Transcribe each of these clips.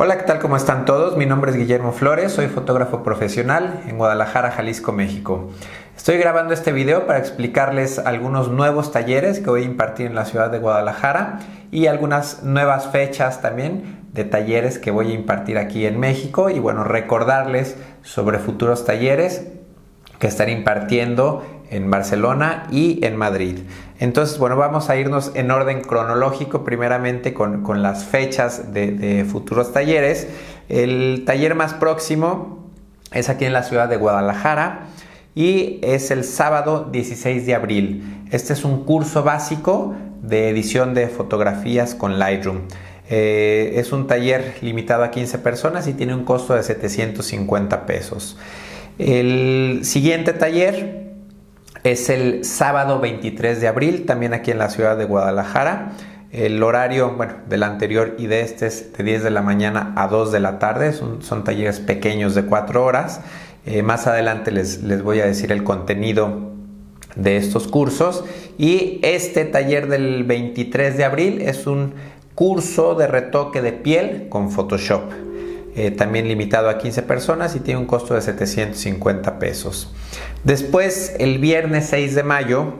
Hola, ¿qué tal? ¿Cómo están todos? Mi nombre es Guillermo Flores, soy fotógrafo profesional en Guadalajara, Jalisco, México. Estoy grabando este video para explicarles algunos nuevos talleres que voy a impartir en la ciudad de Guadalajara y algunas nuevas fechas también de talleres que voy a impartir aquí en México y bueno, recordarles sobre futuros talleres que estaré impartiendo en Barcelona y en Madrid. Entonces, bueno, vamos a irnos en orden cronológico, primeramente con, las fechas de, futuros talleres. El taller más próximo es aquí en la ciudad de Guadalajara y es el sábado 16 de abril. Este es un curso básico de edición de fotografías con Lightroom. Eh, es un taller limitado a 15 personas y tiene un costo de 750 pesos. El siguiente taller es el sábado 23 de abril, también aquí en la ciudad de Guadalajara. El horario, bueno, del anterior y de este es de 10 de la mañana a 2 de la tarde. Son, talleres pequeños de 4 horas. Eh, más adelante les, les voy a decir el contenido de estos cursos. Y este taller del 23 de abril es un curso de retoque de piel con Photoshop. Eh, también limitado a 15 personas y tiene un costo de 750 pesos. Después, el viernes 6 de mayo,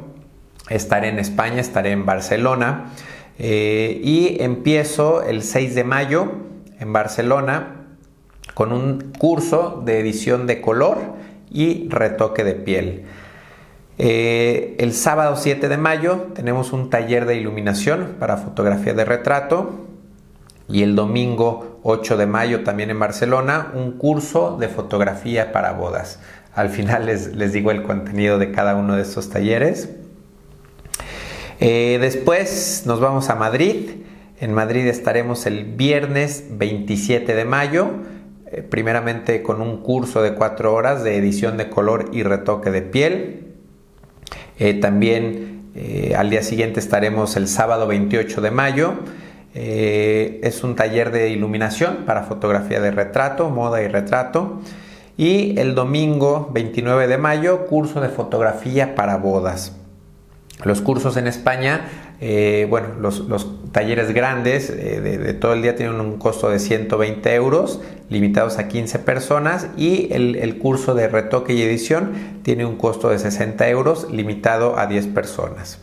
estaré en España, estaré en Barcelona eh, y empiezo el 6 de mayo en Barcelona con un curso de edición de color y retoque de piel. Eh, el sábado 7 de mayo tenemos un taller de iluminación para fotografía de retrato y el domingo 8 de mayo también en Barcelona un curso de fotografía para bodas. Al final les, digo el contenido de cada uno de estos talleres. Eh, después nos vamos a Madrid. En Madrid estaremos el viernes 27 de mayo, eh, primeramente con un curso de 4 horas de edición de color y retoque de piel. Eh, también al día siguiente estaremos el sábado 28 de mayo eh, es un taller de iluminación para fotografía de retrato, moda y retrato. Y el domingo 29 de mayo, curso de fotografía para bodas. Los cursos en España, eh, bueno, los, talleres grandes eh, de, todo el día tienen un costo de 120 euros, limitados a 15 personas, y el, curso de retoque y edición tiene un costo de 60 euros, limitado a 10 personas.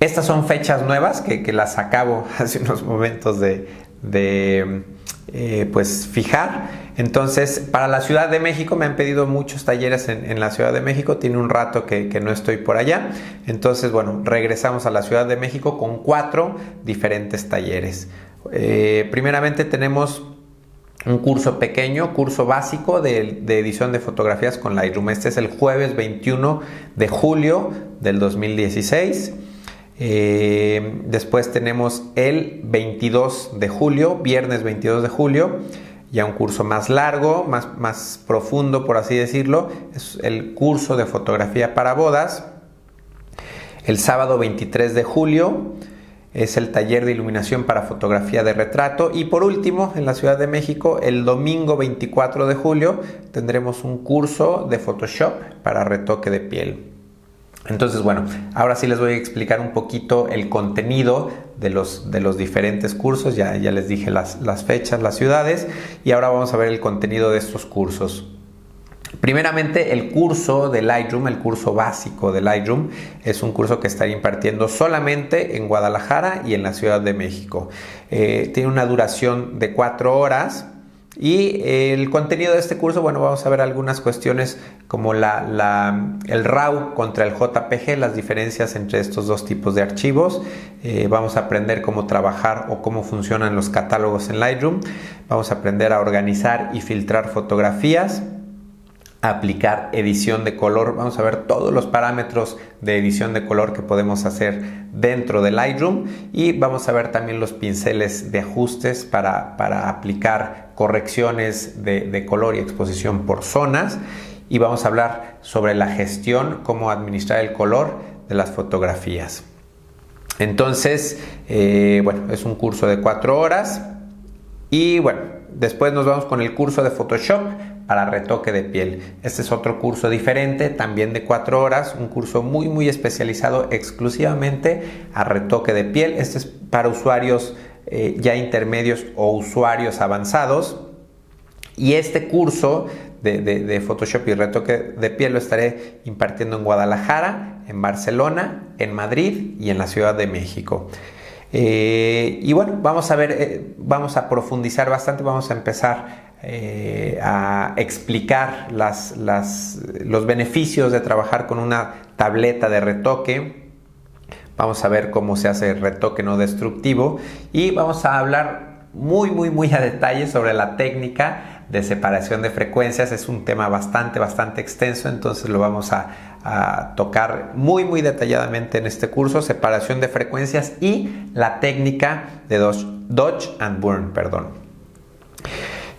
Estas son fechas nuevas que, las acabo hace unos momentos de, eh, pues fijar. Entonces, para la Ciudad de México me han pedido muchos talleres en, la Ciudad de México. Tiene un rato que, no estoy por allá. Entonces, bueno, regresamos a la Ciudad de México con cuatro diferentes talleres. Eh, primeramente tenemos un curso pequeño, curso básico de, de, edición de fotografías con Lightroom. Este es el jueves 21 de julio del 2016. Eh, después tenemos el 22 de julio, viernes 22 de julio, ya un curso más largo, más, más profundo por así decirlo, es el curso de fotografía para bodas. El sábado 23 de julio es el taller de iluminación para fotografía de retrato. Y por último, en la Ciudad de México, el domingo 24 de julio tendremos un curso de Photoshop para retoque de piel. Entonces, bueno, ahora sí les voy a explicar un poquito el contenido de los, de los diferentes cursos. Ya, ya les dije las, las fechas, las ciudades y ahora vamos a ver el contenido de estos cursos. Primeramente, el curso de Lightroom, el curso básico de Lightroom, es un curso que estaré impartiendo solamente en Guadalajara y en la Ciudad de México. Eh, tiene una duración de cuatro horas y el contenido de este curso, bueno, vamos a ver algunas cuestiones como la, el RAW contra el JPG, las diferencias entre estos dos tipos de archivos. Eh, vamos a aprender cómo trabajar o cómo funcionan los catálogos en Lightroom. Vamos a aprender a organizar y filtrar fotografías aplicar edición de color. Vamos a ver todos los parámetros de edición de color que podemos hacer dentro de Lightroom y vamos a ver también los pinceles de ajustes para, aplicar correcciones de, color y exposición por zonas y vamos a hablar sobre la gestión, cómo administrar el color de las fotografías. Entonces, eh, bueno, es un curso de cuatro horas y bueno, después nos vamos con el curso de Photoshop para retoque de piel. Este es otro curso diferente, también de cuatro horas, un curso muy muy especializado exclusivamente a retoque de piel. Este es para usuarios eh, ya intermedios o usuarios avanzados. Y este curso de, Photoshop y retoque de piel lo estaré impartiendo en Guadalajara, en Barcelona, en Madrid y en la Ciudad de México. Eh, y bueno, vamos a ver, eh, vamos a profundizar bastante, vamos a empezar eh, a explicar los beneficios de trabajar con una tableta de retoque. Vamos a ver cómo se hace retoque no destructivo y vamos a hablar muy, muy, muy a detalle sobre la técnica de separación de frecuencias. Es un tema bastante, bastante extenso, entonces lo vamos a, tocar muy, muy detalladamente en este curso, separación de frecuencias y la técnica de Dodge, and Burn, perdón.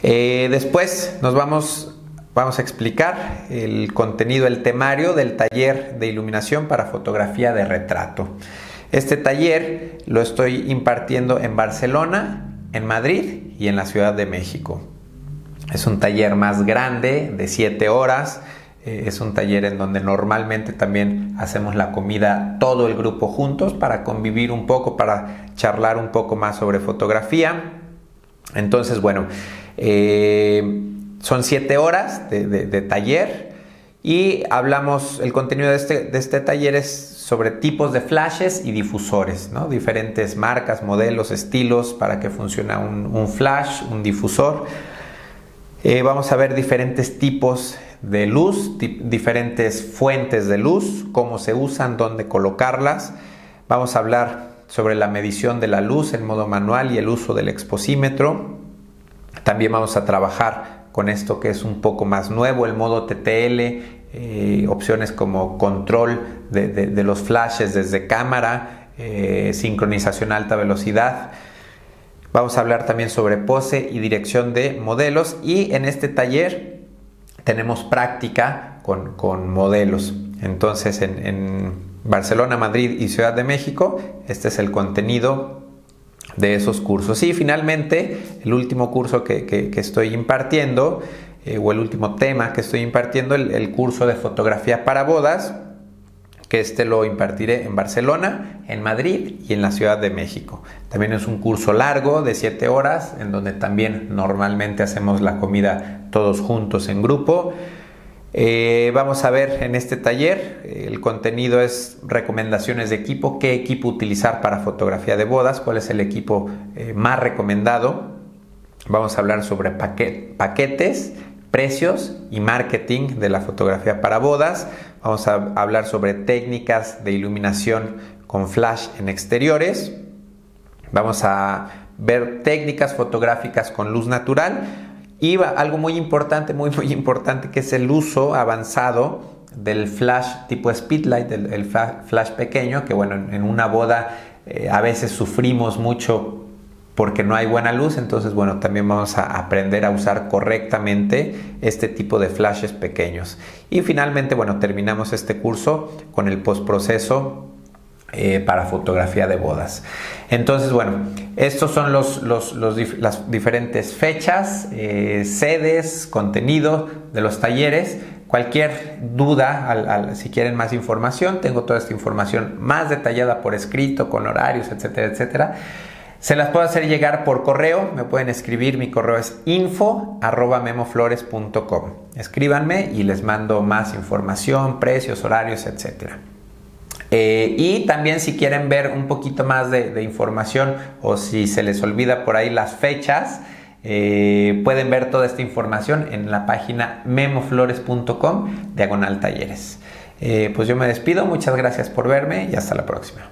Eh, después nos vamos, vamos a explicar el contenido, el temario del taller de iluminación para fotografía de retrato. Este taller lo estoy impartiendo en Barcelona, en Madrid y en la Ciudad de México. Es un taller más grande, de 7 horas. Eh, es un taller en donde normalmente también hacemos la comida todo el grupo juntos para convivir un poco, para charlar un poco más sobre fotografía. Entonces, bueno, eh, son 7 horas de, taller y hablamos, el contenido de este, de este taller es sobre tipos de flashes y difusores, ¿no? diferentes marcas, modelos, estilos para que funcione un, un flash, un difusor. Eh, vamos a ver diferentes tipos de luz, diferentes fuentes de luz, cómo se usan, dónde colocarlas. Vamos a hablar sobre la medición de la luz en modo manual y el uso del exposímetro. También vamos a trabajar con esto que es un poco más nuevo, el modo TTL, eh, opciones como control de, los flashes desde cámara, eh, sincronización a alta velocidad. Vamos a hablar también sobre pose y dirección de modelos y en este taller tenemos práctica con, modelos. Entonces en, Barcelona, Madrid y Ciudad de México, este es el contenido de esos cursos. Y finalmente, el último curso que, estoy impartiendo, eh, o el último tema que estoy impartiendo, el curso de fotografía para bodas, que este lo impartiré en Barcelona, en Madrid y en la Ciudad de México. También es un curso largo de 7 horas, en donde también normalmente hacemos la comida todos juntos en grupo. Eh, vamos a ver en este taller, el contenido es recomendaciones de equipo, qué equipo utilizar para fotografía de bodas, cuál es el equipo eh, más recomendado. Vamos a hablar sobre paquetes, precios y marketing de la fotografía para bodas. Vamos a hablar sobre técnicas de iluminación con flash en exteriores. Vamos a ver técnicas fotográficas con luz natural y algo muy importante, muy muy importante, que es el uso avanzado del flash tipo speedlight, el, flash pequeño, que bueno, en una boda eh, a veces sufrimos mucho porque no hay buena luz, entonces bueno, también vamos a aprender a usar correctamente este tipo de flashes pequeños. Y finalmente, bueno, terminamos este curso con el postproceso eh, para fotografía de bodas. Entonces, bueno, estos son los, las diferentes fechas, eh, sedes, contenido de los talleres. Cualquier duda, si quieren más información, tengo toda esta información más detallada por escrito, con horarios, etcétera, etcétera. Se las puedo hacer llegar por correo, me pueden escribir, mi correo es info memoflores.com. Escríbanme y les mando más información, precios, horarios, etc. Eh, y también si quieren ver un poquito más de, información o si se les olvida por ahí las fechas, eh, pueden ver toda esta información en la página memoflores.com diagonal talleres. Eh, pues yo me despido, muchas gracias por verme y hasta la próxima.